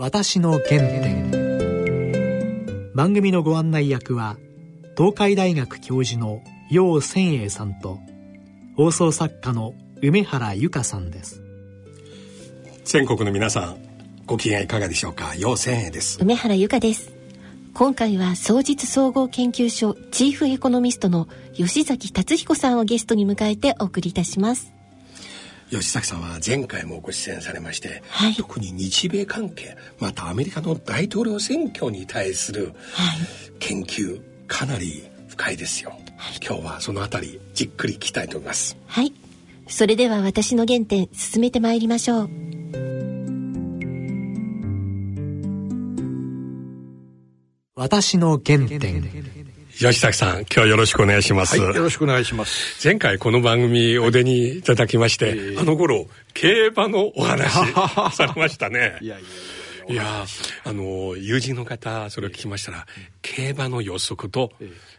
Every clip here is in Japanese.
私の原点。番組のご案内役は東海大学教授の楊千栄さんと放送作家の梅原由香さんです。全国の皆さんご機嫌いかがでしょうか？楊千栄です。梅原由香です。今回は総実総合研究所チーフエコノミストの吉崎達彦さんをゲストに迎えてお送りいたします吉崎さんは前回もご出演されまして、はい、特に日米関係またアメリカの大統領選挙に対する研究、かなり深いですよ、はい、今日はそのあたりじっくり聞きたいと思います。はい。それでは私の原点進めてまいりましょう。私の原点吉崎さん、今日よろしくお願いします。はい、よろしくお願いします。前回この番組お出にいただきまして、えー、あの頃、競馬のお話 されましたね。いやいやいや、あの、友人の方、それを聞きましたら、えー、競馬の予測と、えー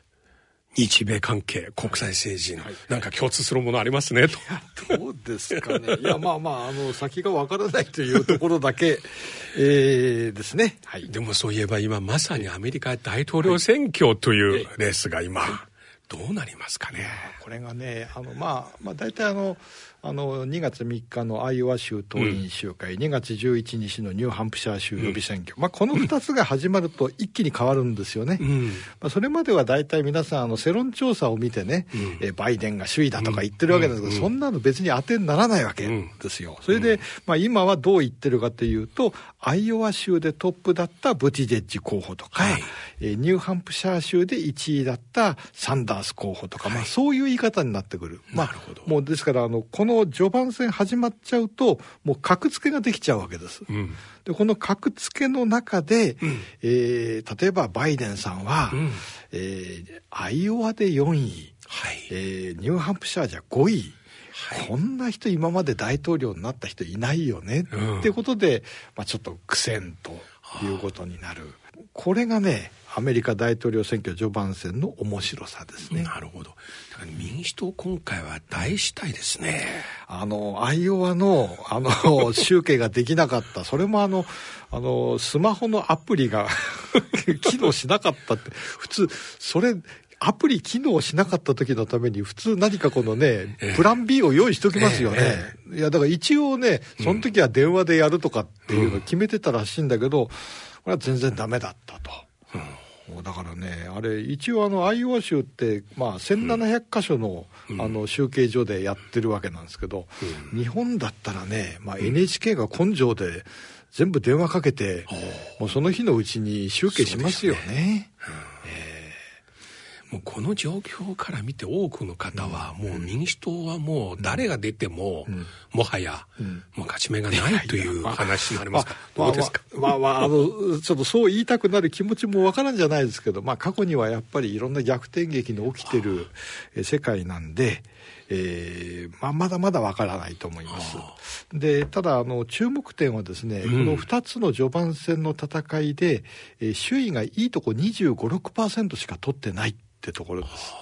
日米関係、国際政治の、はい、なんか共通するものありますね、と。どうですかね。いや、まあまあ、あの、先がわからないというところだけ、えー、ですね。はい。でもそういえば今、まさにアメリカ大統領選挙というレースが今、どうなりますかね。これがね、あの、まあ、まあ、大体あの、あの2月3日のアイオワ州党員集会、うん、2月11日のニューハンプシャー州予備選挙、うん、まあ、この2つが始まると一気に変わるんですよね、うん、まあ、それまでは大体皆さんあの世論調査を見てね、うん、えバイデンが首位だとか言ってるわけですけど、そんなの別に当てにならないわけですよ、それで、まあ、今はどう言ってるかというとアイオワ州でトップだったブティジェッジ候補とか、はい、えニューハンプシャー州で1位だったサンダース候補とか、まあ、そういう言い方になってくる、まあ、もうですからあのこの序盤戦始まっちゃうと、もう格付けができちゃうわけです。うん、で、この格付けの中で、うん、えー、例えばバイデンさんは、うん、えー、アイオワで4位、はい、えー、ニューハンプシャーじゃ5位。はい、こんな人今まで大統領になった人いないよね、うん、ってことで、まあ、ちょっと苦戦ということになる。これがねアメリカ大統領選挙序盤戦の面白さですね。なるほど。民主党今回は大死体ですね。あの、アイオワの、あの、集計ができなかった。それもあの、あの、スマホのアプリが 機能しなかったって。普通、それ、アプリ機能しなかった時のために普通何かこのね、プラン B を用意しときますよね。ええいや、だから一応ね、その時は電話でやるとかっていうの決めてたらしいんだけど、これは全然ダメだったと。うんだからね、あれ、一応あの、アイオワ州って、まあ、1700箇所の、うん、あの、集計所でやってるわけなんですけど、うん、日本だったらね、まあ、NHK が根性で、全部電話かけて、もうその日のうちに集計しますよね。もうこの状況から見て多くの方は、もう民主党はもう誰が出ても、もはや、もう勝ち目がないという話になりますか、どうですか、まあまあ、あの、ちょっとそう言いたくなる気持ちもわからんじゃないですけど、まあ過去にはやっぱりいろんな逆転劇の起きてる世界なんで、えーまあ、まだまだわからないと思います。でただあの、注目点はですね、うん、この2つの序盤戦の戦いで、えー、首位がいいとこ25、6%しか取ってないってところです。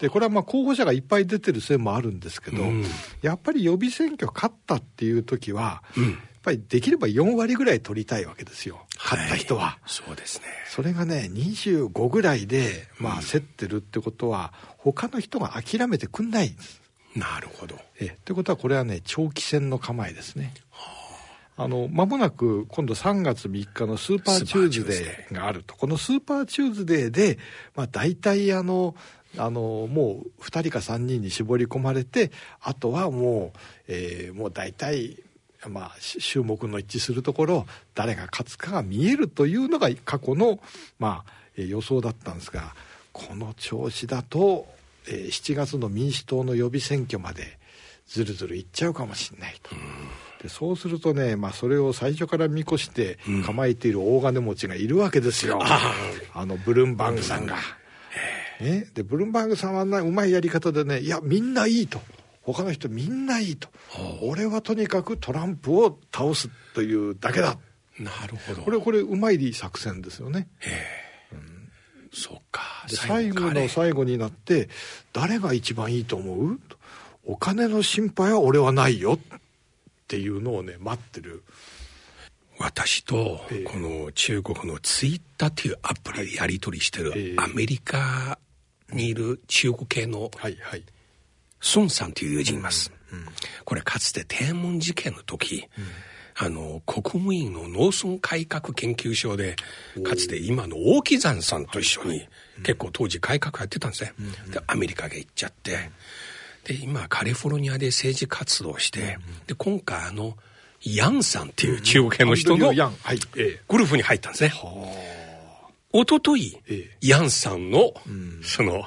でこれはまあ候補者がいっぱい出てる線もあるんですけど、うん、やっぱり予備選挙勝ったっていう時は、うん、やっぱりできれば4割ぐらい取りたいわけですよ、勝った人は。はい、そうですね。それがね、25ぐらいで、まあ、競ってるってことは、うん、他の人が諦めてくんないんです。なるほど。え、ってことはこれはね、長期戦の構えですね。はああの、まもなく今度3月3日のスーパーチューズデーがあると。このスーパーチューズデーで、まあ大体あの、あの、もう2人か3人に絞り込まれて、あとはもう、えー、もう大体、まあ、注目の一致するところ、誰が勝つかが見えるというのが過去の、まあ、予想だったんですが、この調子だと、えー、7月の民主党の予備選挙までずるずるいっちゃうかもしれないと。でそうするとね、まあ、それを最初から見越して構えている大金持ちがいるわけですよ、うん、あのブルンバーグさんが。ね、でブルンバーグさんはうまいやり方でねいやみんないいと。他の人みんないいと、俺はとにかくトランプを倒すというだけだ。なるほど。これこれうまい作戦ですよね。うん、そっか。最後の最後になって誰が一番いいと思う？お金の心配は俺はないよっていうのをね待ってる。私とこの中国のツイッターっていうアプリでやり取りしてるアメリカにいる中国系の孫さんという友人います。これかつて天安門事件の時、あの、国務院の農村改革研究所で、かつて今の大木山さんと一緒に、結構当時改革やってたんですね。で、アメリカが行っちゃって、で、今カリフォルニアで政治活動して、で、今回あの、ヤンさんっていう中国系の人のグループに入ったん。ですね。一昨日ええヤンさん。の、その、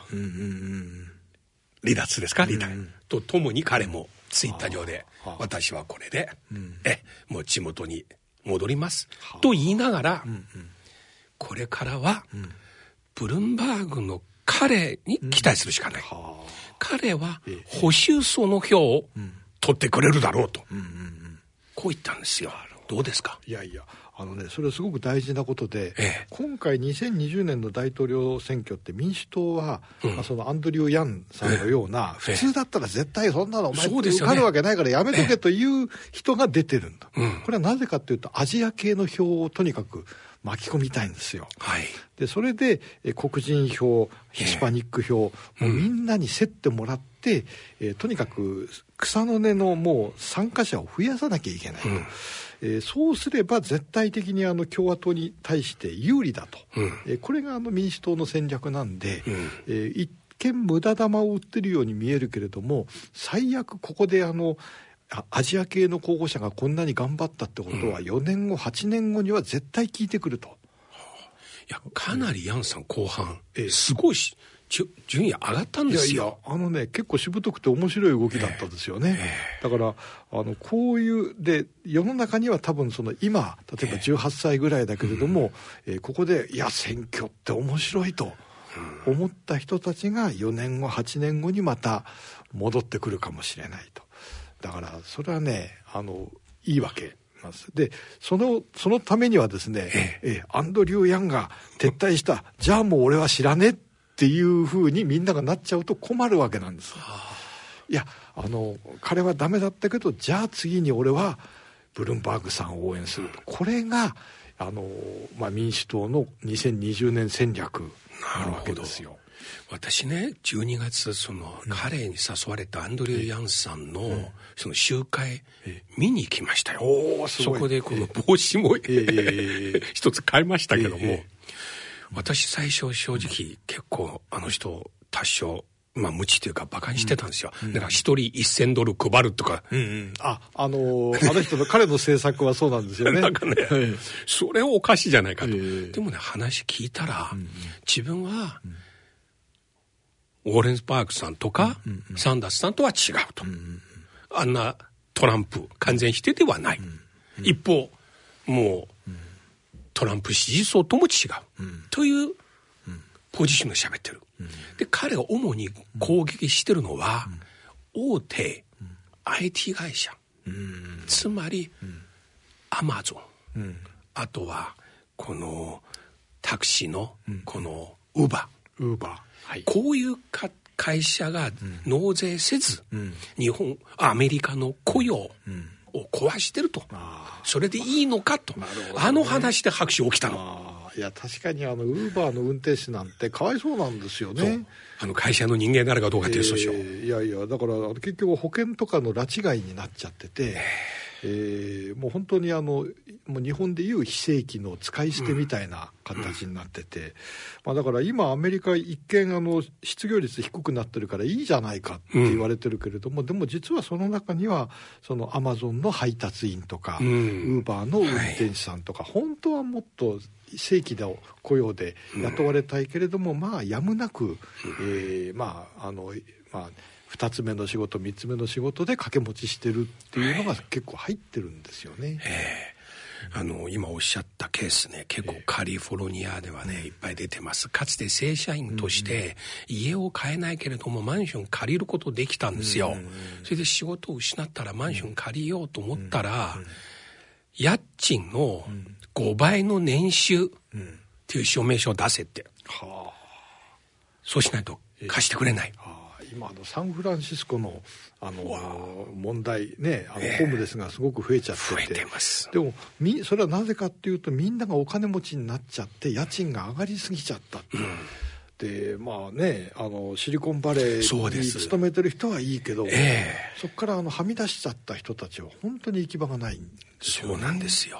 離脱ですか離脱、とともに彼もツイッター上で、私はこれで、え、もう地元に戻ります。と言いながら、これからは、ブルンバーグの彼に期待するしかない。彼は保守層の票を取ってくれるだろうと。こう言ったんですよ。ど。うですか？いやいやあのねそれはすごく大事なことで、ええ。今回2020年の大統領選挙って民主党は、まあ、そのアンドリュー・ヤンさんのような、普通だったら絶対そんなのお前受そうですよね。かるわけないからやめとけという人が出てるんだ、うん。これはなぜかというとアジア系の票をとにかく巻き込みたいんですよ。はい。でそれでえ黒人票ヒスパニック票、もうみんなに競ってもらって、えーとにかく草の根のもう参加者を増やさなきゃいけないと、えーそうすれば絶対的にあの共和党に対して有利だと、うん。えーこれがあの民主党の戦略なんで、うん。えー一見無駄玉を売ってるように見えるけれども最悪ここであのあアジア系の候補者がこんなに頑張ったってことは4年後8年後には絶対効いてくると。いや、かなりヤンさん後半、すごいし、順位上がったんですよ。いやいやあのね結構しぶとくて面白い動きだったですよね、だからあのこういうで世の中には多分その今例えば18歳ぐらいだけれども、えーここでいや選挙って面白いと思った人たちが4年後8年後にまた戻ってくるかもしれないとだからそれはねあのいいわけなんです。でそのそのためにはですね、えーアンドリュー・ヤンが撤退したじゃあもう俺は知らねえっていうふうにみんながなっちゃうと困るわけなんです。いやあの彼はダメだったけどじゃあ次に俺はブルンバーグさんを応援すると。これがあの、まあ、民主党の2020年戦略なわけですよ。私ね、12月、その、彼に誘われたアンドリュー・ヤンさんの、その集会、見に行きましたよ。そこでこの帽子も、え 一つ買いましたけども、ええ私最初正直結構あの人多少、まあ無知というか馬鹿にしてたんですよ。だから一人一千ドル配るとか、ああのあの人の彼の政策はそうなんですよね。なんかね、ええ。それはおかしいじゃないかと。ええ。でもね、話聞いたら、自分は、ウォーレンスパークさんとか、サンダースさんとは違うと。あんなトランプ、完全否定ではない。一方、もう、トランプ支持層とも違う。という、ポジションで喋ってる。で、彼が主に攻撃してるのは、大手 IT 会社。つまり、アマゾン。あとは、この、タクシーの、この、ウーバー。ウーバー。はい。こういうか会社が納税せず、日本、アメリカの雇用を壊してると。それでいいのかと。あの話で拍手起きたの。ああいや確かにあのウーバーの運転手なんてかわいそうなんですよね。あの会社の人間なのかどうかっていう訴訟。えーいやいやだから結局保険とかの拉致外になっちゃってて、えーもう本当にあのもう日本でいう非正規の使い捨てみたいな形になってて、まあ、だから今アメリカ一見あの失業率低くなってるからいいじゃないかって言われてるけれども、でも実はその中にはそのアマゾンの配達員とか、うん。ウーバーの運転手さんとか、本当はもっと正規の雇用で雇われたいけれども、まあやむなく、えーまああのまあ2つ目の仕事3つ目の仕事で掛け持ちしてるっていうのが結構入ってるんですよね。あの、今おっしゃったケースね、結構カリフォルニアではね、いっぱい出てます。かつて正社員として、家を買えないけれども、マンション借りることできたんですよ。それで仕事を失ったらマンション借りようと思ったら、家賃の5倍の年収っていう証明書を出せって。はそうしないと貸してくれない。今あのサンフランシスコのあの問題ねあのホームレスがすごく増えちゃってて,、てます。でもみそれはなぜかっていうとみんながお金持ちになっちゃって家賃が上がりすぎちゃったでまあねあのシリコンバレーに勤めてる人はいいけど、えー、そこからあのはみ出しちゃった人たちは本当に行き場がないんですよ、ね、そうなんですよ。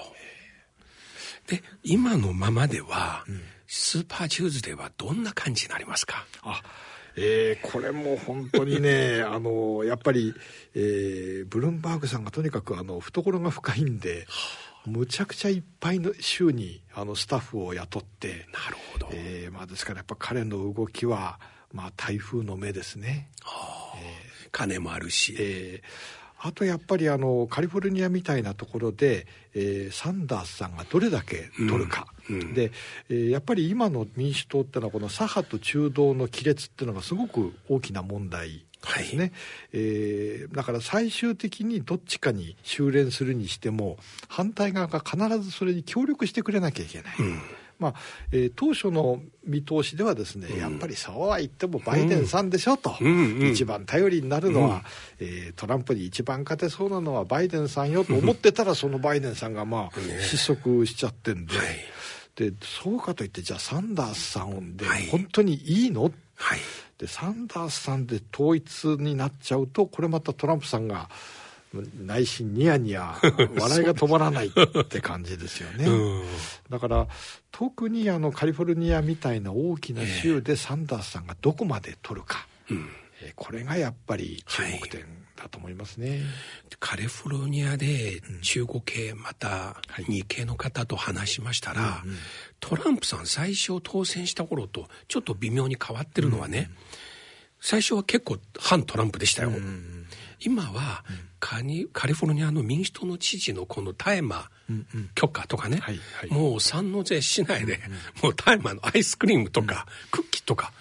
で今のままでは、うん、スーパーチューズデーはどんな感じになりますか？あえー、これも本当にね あのやっぱり、えー、ブルンバーグさんがとにかくあの懐が深いんで。むちゃくちゃいっぱいの週にあのスタッフを雇ってなるほど、えーまあ、ですからやっぱ彼の動きは、まあ、台風の目ですね、はあ。えー、金もあるし、えー、あとやっぱりあのカリフォルニアみたいなところで、えー、サンダースさんがどれだけ取るか、うんうん、で、えー、やっぱり今の民主党っていうのはこの左派と中道の亀裂っていうのがすごく大きな問題ですね、はい、えー、だから最終的にどっちかに修練するにしても反対側が必ずそれに協力してくれなきゃいけない。うんまあえー、当初の見通しではですね、うん、やっぱりそうは言ってもバイデンさんでしょと、うん。一番頼りになるのは、うん、えー、トランプに一番勝てそうなのはバイデンさんよと思ってたら、そのバイデンさんがまあ失速しちゃってんで、はい、でそうかといってじゃあサンダースさんで本当にいいの、はい、でサンダースさんで統一になっちゃうとこれまたトランプさんが内心ニヤニヤ 笑いが止まらないって感じですよね、だから特にあのカリフォルニアみたいな大きな州でサンダースさんがどこまで取るか、えー、これがやっぱり注目点だと思いますね、はい、カリフォルニアで中国系、また日系の方と話しましたら、はいトランプさん最初当選した頃とちょっと微妙に変わってるのはね、うん最初は結構反トランプでしたよ。うん今はカニカリフォルニアの民主党の知事のこの大麻許可とかね、はいはい、もう三納税しないで、もう大麻のアイスクリームとか、クッキーとか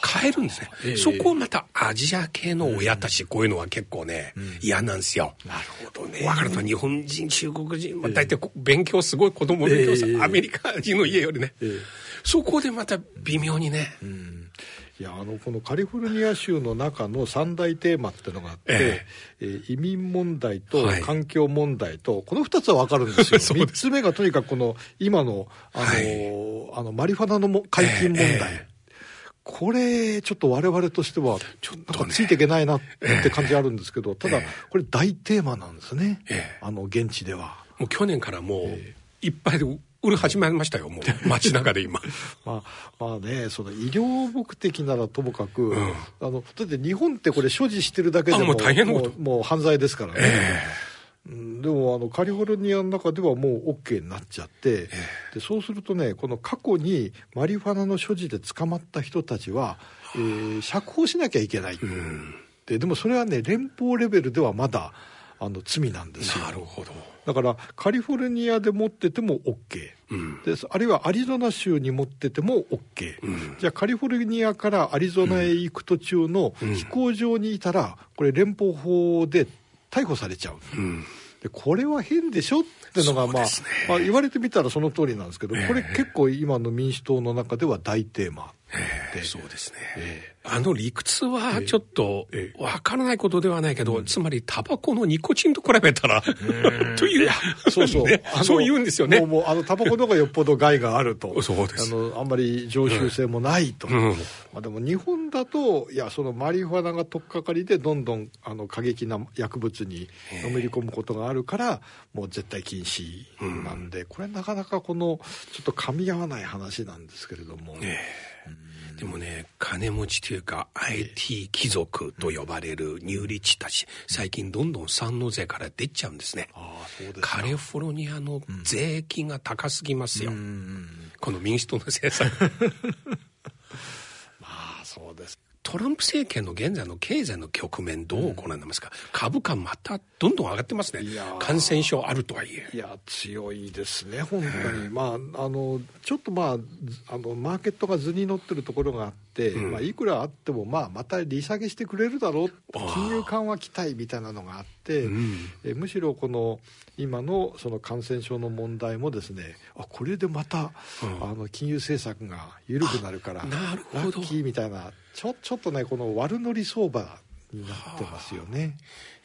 買えるんですね、えー、そこをまたアジア系の親たち、こういうのは結構ね、うん、嫌なんですよ。なるほどね。分かると日本人、中国人、まあ、大体勉強すごい子供勉強する、えー、アメリカ人の家よりね、えー、そこでまた微妙にね、うんいやあのこのカリフォルニア州の中の三大テーマっていうのがあって、ええ。ー、移民問題と環境問題と、はい、この2つは分かるんですよ。3つ目がとにかくこの今のあの、はい、あのマリファナの解禁問題、えこれちょっと我々としてはちょっと、ついていけないなって感じあるんですけど、ただこれ大テーマなんですね、あの現地では。もう去年からもういっぱいで売り始めましたよ、もう。街中で今。まあ、まあね、その医療目的ならともかく、うん、あの、だって日本ってこれ所持してるだけでも、もう大変なこと。もう犯罪ですからね。えー、でもあのカリフォルニアの中ではもう OK になっちゃって、えー、でそうするとねこの過去にマリファナの所持で捕まった人たちは、えー、釈放しなきゃいけない、うん、ででもそれはね連邦レベルではまだあの罪なんですよ。なるほど。だからカリフォルニアで持ってても OK、うん、であるいはアリゾナ州に持ってても OK、うん、じゃあカリフォルニアからアリゾナへ行く途中の飛行場にいたら、これ連邦法で逮捕されちゃう、うん、でこれは変でしょっていうのが、まあ、ね、まあ言われてみたらその通りなんですけど、これ結構今の民主党の中では大テーマで、そうですね、えーあの理屈はちょっとわからないことではないけど、つまりタバコのニコチンと比べたらという、そうそう、ね、そう言うんですよね。もうもうあのタバコの方がよっぽど害があると。そうです。あの、あんまり常習性もないと。うん、まあでも日本だと、いや、そのマリファナが取っかかりでどんどんあの過激な薬物にのめり込むことがあるから、もう絶対禁止なんで、これなかなかこの、ちょっと噛み合わない話なんですけれども。でもね、金持ちというか IT 貴族と呼ばれるニューリッチたち、最近どんどん産納税から出ちゃうんですね。カリフォルニアの税金が高すぎますよ。この民主党の政策。まあそうです。トランプ政権の現在の経済の局面どうご覧になりますか、うん、株価またどんどん上がってますね。感染症あるとはいえ。いや強いですね本当に。まああのちょっとまああのマーケットが図に乗ってるところがあっ、まあ、いくらあっても、まあ、また利下げしてくれるだろう。金融緩和期待みたいなのがあって、えむしろこの今のその感染症の問題もですねあこれでまた、あの金融政策が緩くなるからなるほど。ラッキーみたいなちょちょっとねこの悪乗り相場になってますよね。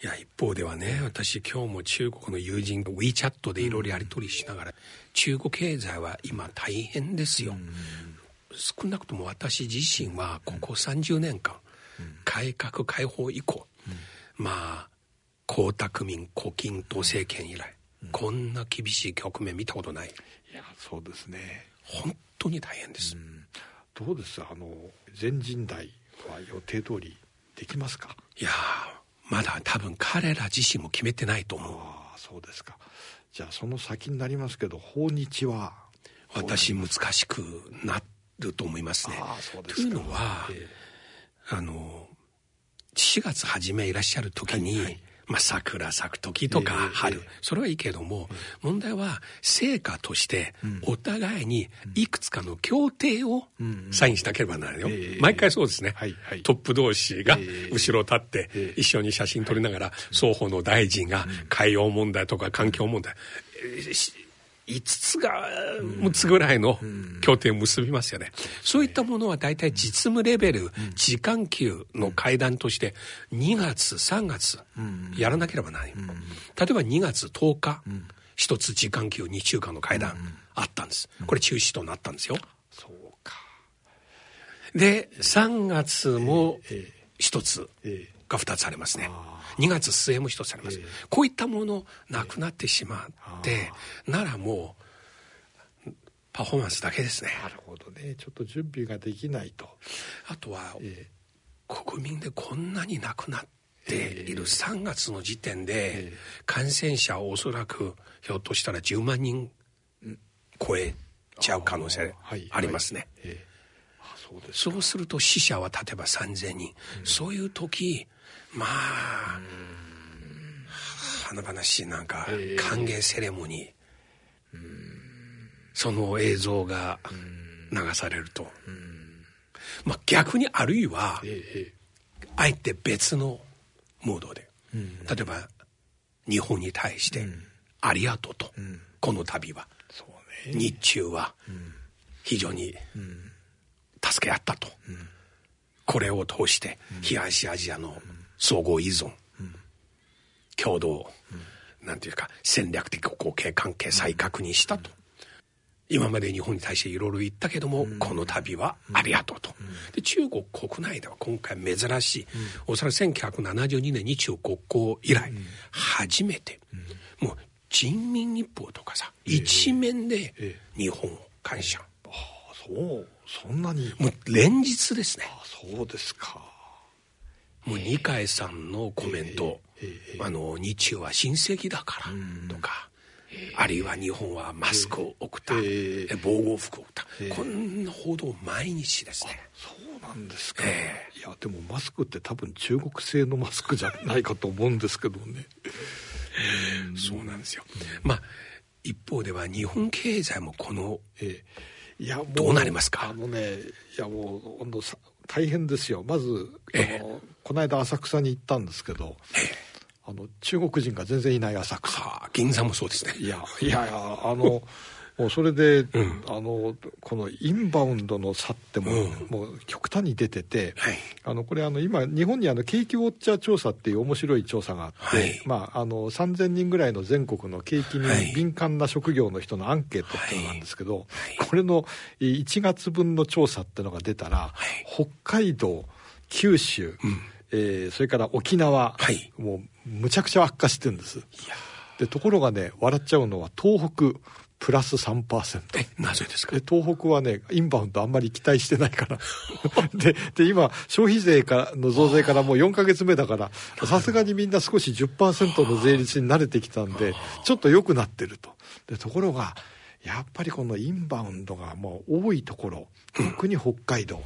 いや一方ではね私今日も中国の友人と WeChat でいろいろやり取りしながら、中国経済は今大変ですよ、少なくとも私自身はここ30年間、改革開放以降、まあ江沢民胡錦涛政権以来、こんな厳しい局面見たことない。いやそうですね。本当に大変です、どうです？あの全人代は予定通りできますか？いやまだ多分彼ら自身も決めてないと思う。ああそうですか。じゃあその先になりますけど訪日は私難しくなると思いますね。すというのは、えー、あの4月初めいらっしゃる時に、はいはい。まあ、桜咲く時とか春、それはいいけども、問題は成果としてお互いにいくつかの協定をサインしなければならないよ、毎回そうですね、トップ同士が後ろ立って一緒に写真撮りながら双方の大臣が海洋問題とか環境問題、5つが6つぐらいの協定を結びますよね。そういったものは大体実務レベル、時間級の会談として2月、3月やらなければならない。例えば2月10日、一つ時間級2週間の会談あったんです。これ中止となったんですよ。そうか。で、3月も一つが2つありますね。2月末も一つあります、えー、こういったものなくなってしまって、えー、ならもうパフォーマンスだけですね。なるほどね。ちょっと準備ができないと。あとは、えー、国民でこんなになくなっている3月の時点で感染者はおそらくひょっとしたら10万人超えちゃう可能性ありますね。そうすると死者は例えば3,000人、うん、そういう時まあ華々しいなんか歓迎セレモニー、その映像が流されると、まあ逆にあるいは、あえて別のモードで、例えば日本に対して「ありがとう」と、この度は、日中は非常に助け合ったと、これを通して東アジアの相互依存、共同、なんていうか戦略的後継関係再確認したと。今まで日本に対していろいろ言ったけども、この度はありがとうと。で中国国内では今回珍しい、おそらく1972年日中国交以来、初めて、もう人民日報とかさ、一面で日本を感謝。ああそう。そんなに。もう連日ですね。あそうですかもう二階さんのコメント、あの日中は親戚だからとか、あるいは日本はマスクを送った、防護服を送った、こんな報道毎日ですね。そうなんですか、いやでもマスクって多分中国製のマスクじゃないかと思うんですけどね。そうなんですよ、まあ一方では日本経済もこの、えいやどうなりますか？あのねいやもう本当大変ですよ。まず、あのこの間浅草に行ったんですけど、あの中国人が全然いない浅草。銀座もそうですね。いやいやいやあの もうそれで、うん、あのこのインバウンドの差っても,、うもう極端に出てて、はい、あのこれあの今日本にあの景気ウォッチャー調査っていう面白い調査があって、はい、まあ、あの3000人ぐらいの全国の景気に敏感な職業の人のアンケートっていうのなんですけど、はい、これの1月分の調査っていうのが出たら、北海道九州、うん、えー、それから沖縄、もうむちゃくちゃ悪化してるんです。でところがね笑っちゃうのは東北プラス3%。え、なぜですか？東北はね、インバウンドあんまり期待してないから。で、で、今、消費税からの増税からもう4か月目だから、さすがにみんな少し10%の税率に慣れてきたんで、ちょっと良くなってると。で、ところが、やっぱりこのインバウンドがもう多いところ、特に北海道、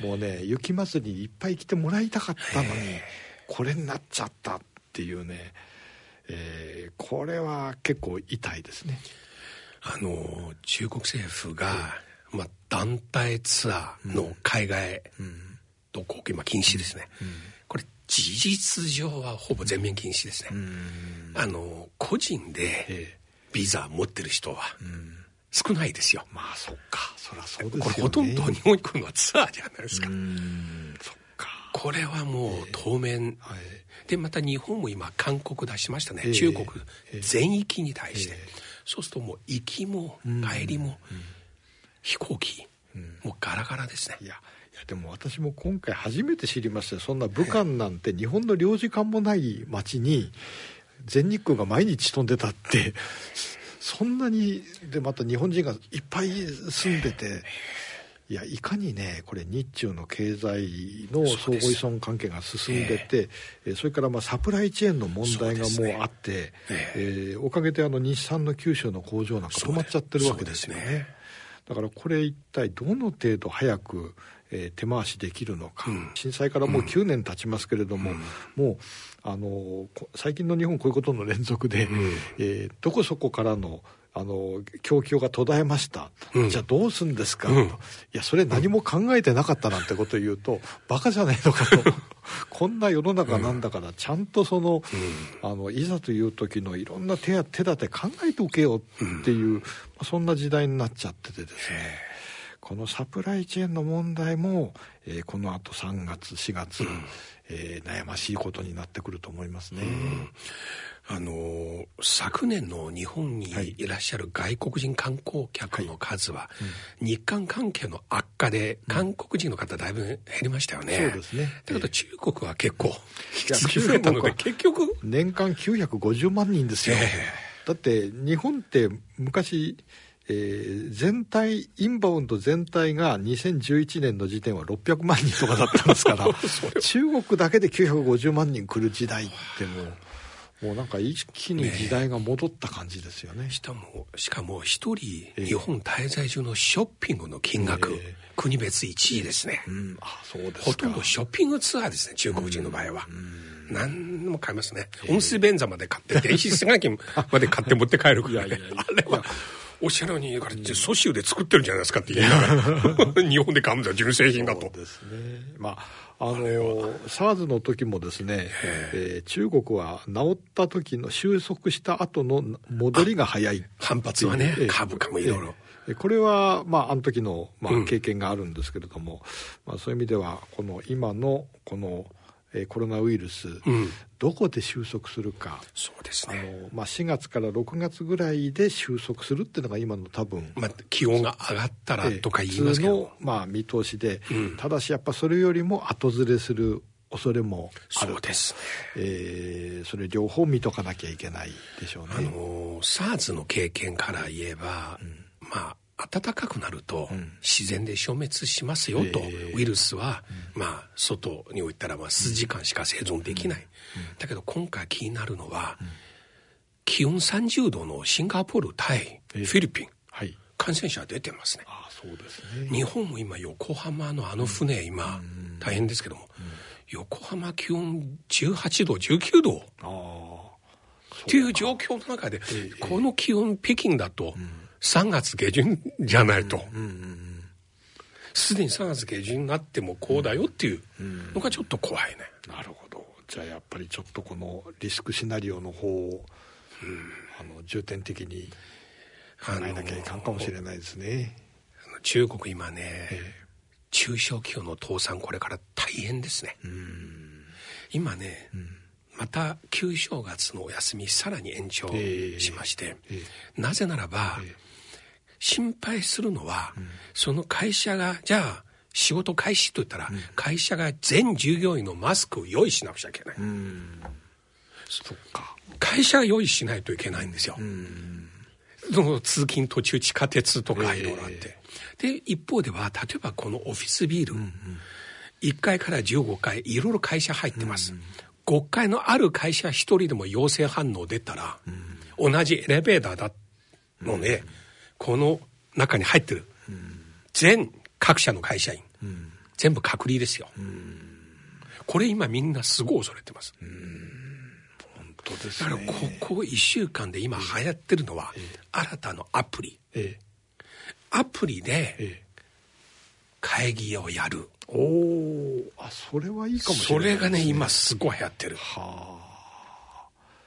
もうね、雪祭りにいっぱい来てもらいたかったのに、これになっちゃったっていうね、えー、これは結構痛いですね。あの中国政府がまあ、団体ツアーの海外渡航、今禁止ですね、これ事実上はほぼ全面禁止ですね、あの個人でビザ持ってる人は少ないですよ、まあそっか。そりゃそうですよ、ね、これほとんど日本に来るのはツアーじゃないですか。そっか。これはもう当面、はい、でまた日本も今勧告出しましたね、中国全域に対して、そうするともう行きも帰りも、飛行機、もうガラガラですね。いやいやでも私も今回初めて知りましたそんな武漢なんて日本の領事館もない町に全日空が毎日飛んでたって。そんなにでまた日本人がいっぱい住んでて。いやいかにねこれ日中の経済の相互依存関係が進んでてそ,、え。それからまあサプライチェーンの問題がもうあって、ええー、おかげであの日産の九州の工場なんか止まっちゃってるわけですよね。だからこれ一体どの程度早く、えー、手回しできるのか、うん、震災からもう9年経ちますけれども、うん、もうあの最近の日本こういうことの連続で、うん、えー、どこそこからのあの供給が途絶えました、うん、じゃあどうするんですか、うん、いやそれ何も考えてなかったなんてことを言うと、バカじゃないのかと。こんな世の中なんだから、ちゃんとその,、あのいざという時のいろんな手や手立て考えておけよっていう、そんな時代になっちゃっててですね。このサプライチェーンの問題も、えー、このあと3月4月、えー、悩ましいことになってくると思いますね。あの昨年の日本にいらっしゃる外国人観光客の数は、日韓関係の悪化で韓国人の方だいぶ減りましたよね。そうですね。ということは中国は結構引きたので結局年間950万人ですよ。えー、だって日本って昔えー、全体インバウンド全体が2011年の時点は600万人とかだったんですから 中国だけで950万人来る時代ってもう。もうなんか一気に時代が戻った感じですよね。ねしかも、しかも一人、日本滞在中のショッピングの金額、えー、国別1位ですね。うん、あそうですほとんどショッピングツアーですね、中国人の場合は。うん、何も買いますね。温水便座まで買って、電子炊飯器まで買って持って帰るくら い。あれは。おっしゃるように、これ、蘇州で作ってるんじゃないですかって言いながら、日本で買うんだ、純正品だと。そうですね。まああの SARS の時もですね、えー、中国は治った時の収束した後の戻りが早い。反発はね、株価もいろいろ。これは、まあ、あの時の、まあ、経験があるんですけれども、うん、まあ、そういう意味では、この今の、この、えー、コロナウイルス、うん、どこで収束するか。そうですね。あの、まあ、4月から6月ぐらいで収束するっていうのが今の多分、まあ、気温が上がったらとか言いますけど、えー、の、まあ、見通しで、うん、ただしやっぱそれよりも後ずれする恐れもあるそうです、えー、それ両方見とかなきゃいけないでしょうね。あの SARS の経験から言えば、うん、まあ暖かくなると自然で消滅しますよと、ウイルスは、まあ外に置いたらまあ数時間しか生存できない、だけど今回気になるのは、気温30度のシンガポールタイフィリピン、感染者出てますね。あそうですね。日本も今横浜のあの船、今大変ですけども、横浜気温18度19度。っていう状況の中で、この気温北京だと、3月下旬じゃないと。すでに3月下旬になってもこうだよっていうのがちょっと怖いね。なるほど。じゃあやっぱりちょっとこのリスクシナリオの方を、あの重点的に考えなきゃいかんかもしれないですね。中国今ね、ええ、中小企業の倒産これから大変ですね。今ね、うんまた旧正月のお休みさらに延長しまして、えーえ。ー、なぜならば、えー、心配するのは、うん、その会社がじゃあ仕事開始と言ったら、うん、会社が全従業員のマスクを用意しなくちゃいけない。そっか。会社が用意しないといけないんですよ。その通勤途中地下鉄とかいろいろあって。で一方では例えばこのオフィスビル、うんうん、1階から15階いろいろ会社入ってます。うんうん5階のある会社一人でも陽性反応出たら、うん、同じエレベーターだので、うん、この中に入ってる、うん、全各社の会社員、全部隔離ですよ、これ今みんなすごい恐れてます、本当です、ね、だからここ1週間で今流行ってるのは、新たなアプリ、アププリで会議をやる、おおあそれはいいかもしれない、それがね今すごい流行ってる。は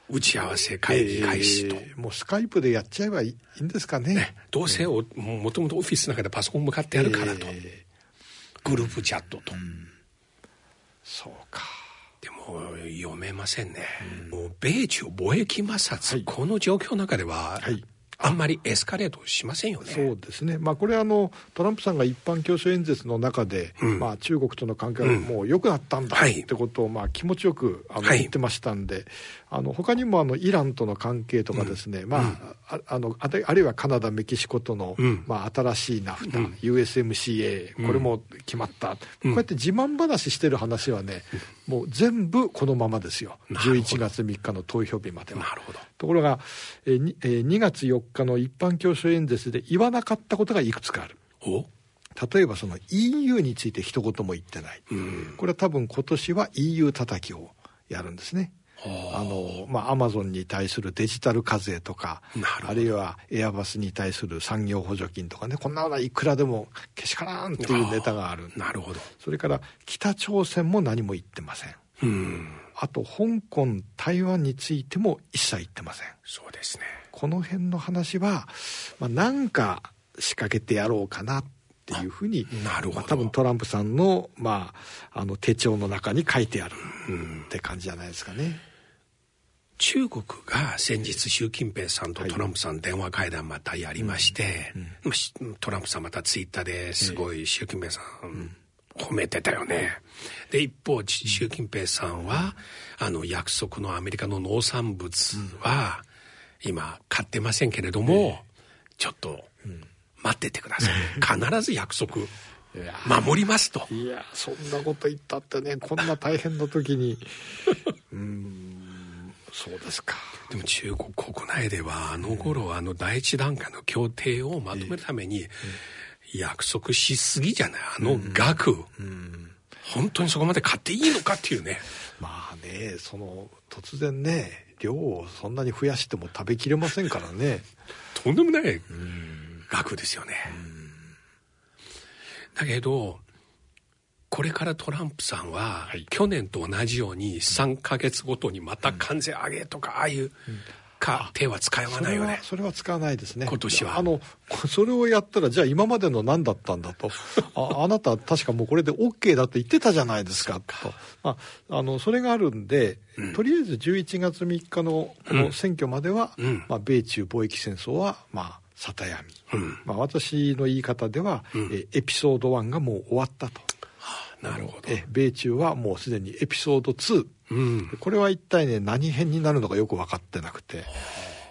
打ち合わせ会議開始と、えーもうスカイプでやっちゃえばいいんですかね。どうせおもともとオフィスの中でパソコン向かってやるからと、えー。グループチャットと、そうか。でも読めませんね、もう米中貿易摩擦、はい。この状況の中では、はいあんまりエスカレートしませんよね。そうですね、まあ、これあの、トランプさんが一般教書演説の中で、うん。まあ、中国との関係がもう良くなったんだはい。ってことを、まあ、気持ちよくあのはい。言ってましたんで、あの他にもあのイランとの関係とかですね、まあ、ああのあるあるいはカナダ、メキシコとの、うん。まあ、新しいナフタ、うん。USMCA、これも決まった、うん。こうやって自慢話してる話はね、もう全部このままですよ、なるほど。11月3日の投票日までは。なるほど。ところが、えーにえー2月4日の一般教書演説で言わなかったことがいくつかある。お？例えばその EU について一言も言ってない。うん。これは多分今年は EU 叩きをやるんですね。あの、まあ、アマゾンに対するデジタル課税とかあるいはエアバスに対する産業補助金とかね、こんなのはいくらでもけしからんっていうネタがある。なるほどそれから北朝鮮も何も言ってません。うんあと香港、台湾についても一切言ってません。そうですねこの辺の話は、まあ、なんか仕掛けてやろうかなっていうふうに、なるほど。まあ、多分トランプさんの,、まあ、あの手帳の中に書いてあるって感じじゃないですかね。中国が先日習近平さんとはいトランプさん電話会談またやりまして、トランプさんまたツイッターですごい習近平さん褒めてたよね。で一方ち習近平さんはあの約束のアメリカの農産物は今買ってませんけれども、ちょっと待っててください。必ず約束。守りますと。いやそんなこと言ったってねこんな大変な時に。うーん。そうですか。でも中国国内ではあの頃あの第一段階の協定をまとめるために約束しすぎじゃないあの額、本当にそこまで買っていいのかっていうね。まあねその突然ね量をそんなに増やしても食べきれませんからね。とんでもない額ですよね。だけどこれからトランプさんは、去年と同じように3ヶ月ごとにまた関税上げとか、ああいうか手は使わないよね。それは使わないですね。今年は。あのそれをやったらじゃあ今までの何だったんだと。ああなた確かもうこれで OK だと言ってたじゃないですか。と。ああのそれがあるんで、とりあえず11月3日のこの選挙までは、うん。まあ、米中貿易戦争はまあ里闇、うん。まあ、私の言い方では、えエピソード1がもう終わったと。なるほど。え米中はもうすでにエピソード2、うん。これは一体ね何編になるのかよく分かってなくて、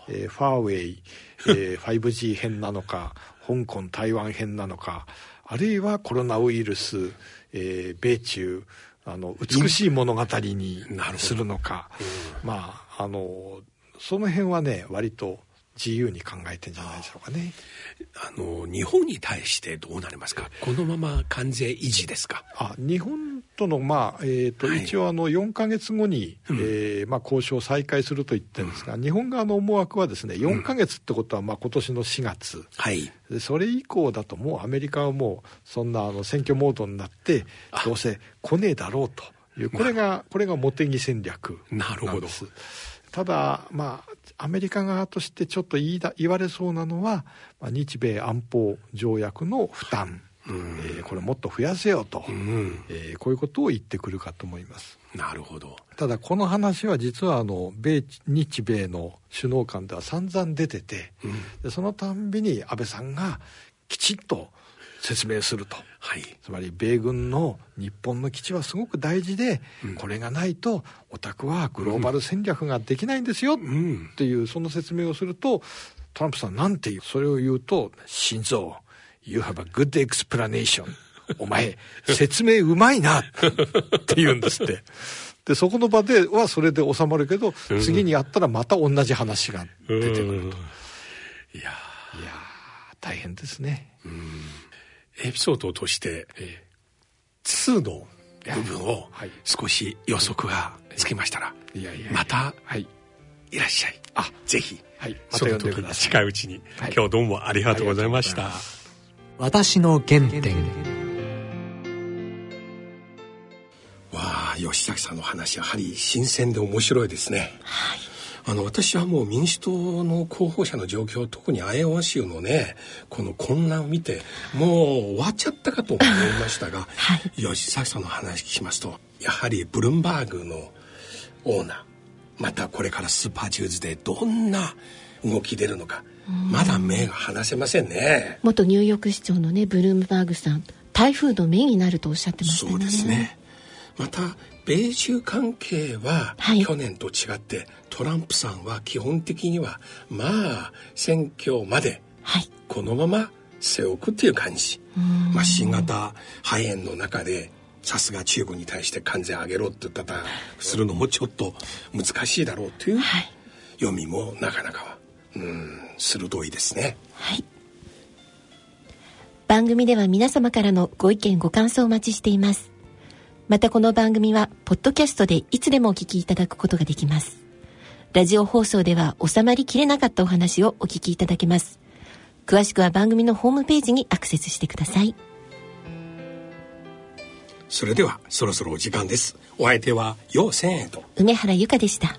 えーファーウェイ、えー 5G 編なのか香港台湾編なのかあるいはコロナウイルス、えー米中あの美しい物語にするのか、まああのその辺はね割と自由に考えてんじゃないでしょうかね。あの、日本に対してどうなりますか？このまま関税維持ですか？あ日本との、まあえーとはい。一応あの、4か月後に、えーまあ、交渉を再開すると言ってるんですが、日本側の思惑はですね4か月ってことは、まあ今年の4月、はい。でそれ以降だと、もうアメリカはもう、そんなあの選挙モードになって、どうせ来ねえだろうという、これが、これが茂木戦略なるほど。んです。ただ、まあ、アメリカ側としてちょっと言いだ言われそうなのは、まあ、日米安保条約の負担、えーこれもっと増やせよと、うん。えーこういうことを言ってくるかと思います。なるほど。ただこの話は実はあの米日米の首脳間では散々出てて、でそのたんびに安倍さんがきちっと説明すると。はい。つまり米軍の日本の基地はすごく大事で、これがないとお宅はグローバル戦略ができないんですようん。っていうその説明をするとトランプさんなんて言う？それを言うと「心臓 You have a good explanation」お前説明うまいなって言うんですって。でそこの場ではそれで収まるけど、次にやったらまた同じ話が出てくると。いやいやー大変ですね。エピソードとして、2の部分をはい。少し予測がつきましたら、またはい。いらっしゃい。あ、ぜひ、はい。また呼んでください。近いうちに、はい。今日どうもありがとうございました。私の原点。わあ吉崎さんの話やはり新鮮で面白いですね。はいあの私はもう民主党の候補者の状況特にアイオワ州のねこの混乱を見てもう終わっちゃったかと思いましたが、はい、吉崎さんの話聞きますとやはりブルンバーグのオーナーまたこれからスーパージューズでどんな動き出るのかまだ目が離せませんね。元ニューヨーク市長のねブルームバーグさん台風の目になるとおっしゃってましたね。そうですね。また米中関係は去年と違って、はい、トランプさんは基本的にはまあ選挙までこのまま背を置くっていう感じ、まあ、新型肺炎の中でさすが中国に対して関税上げろって言ったらするのもちょっと難しいだろうという読みもなかなかはうん鋭いですね。はい。番組では皆様からのご意見ご感想をお待ちしていますまたこの番組はポッドキャストでいつでもお聞きいただくことができます。ラジオ放送では収まりきれなかったお話をお聞きいただけます。詳しくは番組のホームページにアクセスしてください。それではそろそろお時間です。お相手は陽千円と。梅原由香でした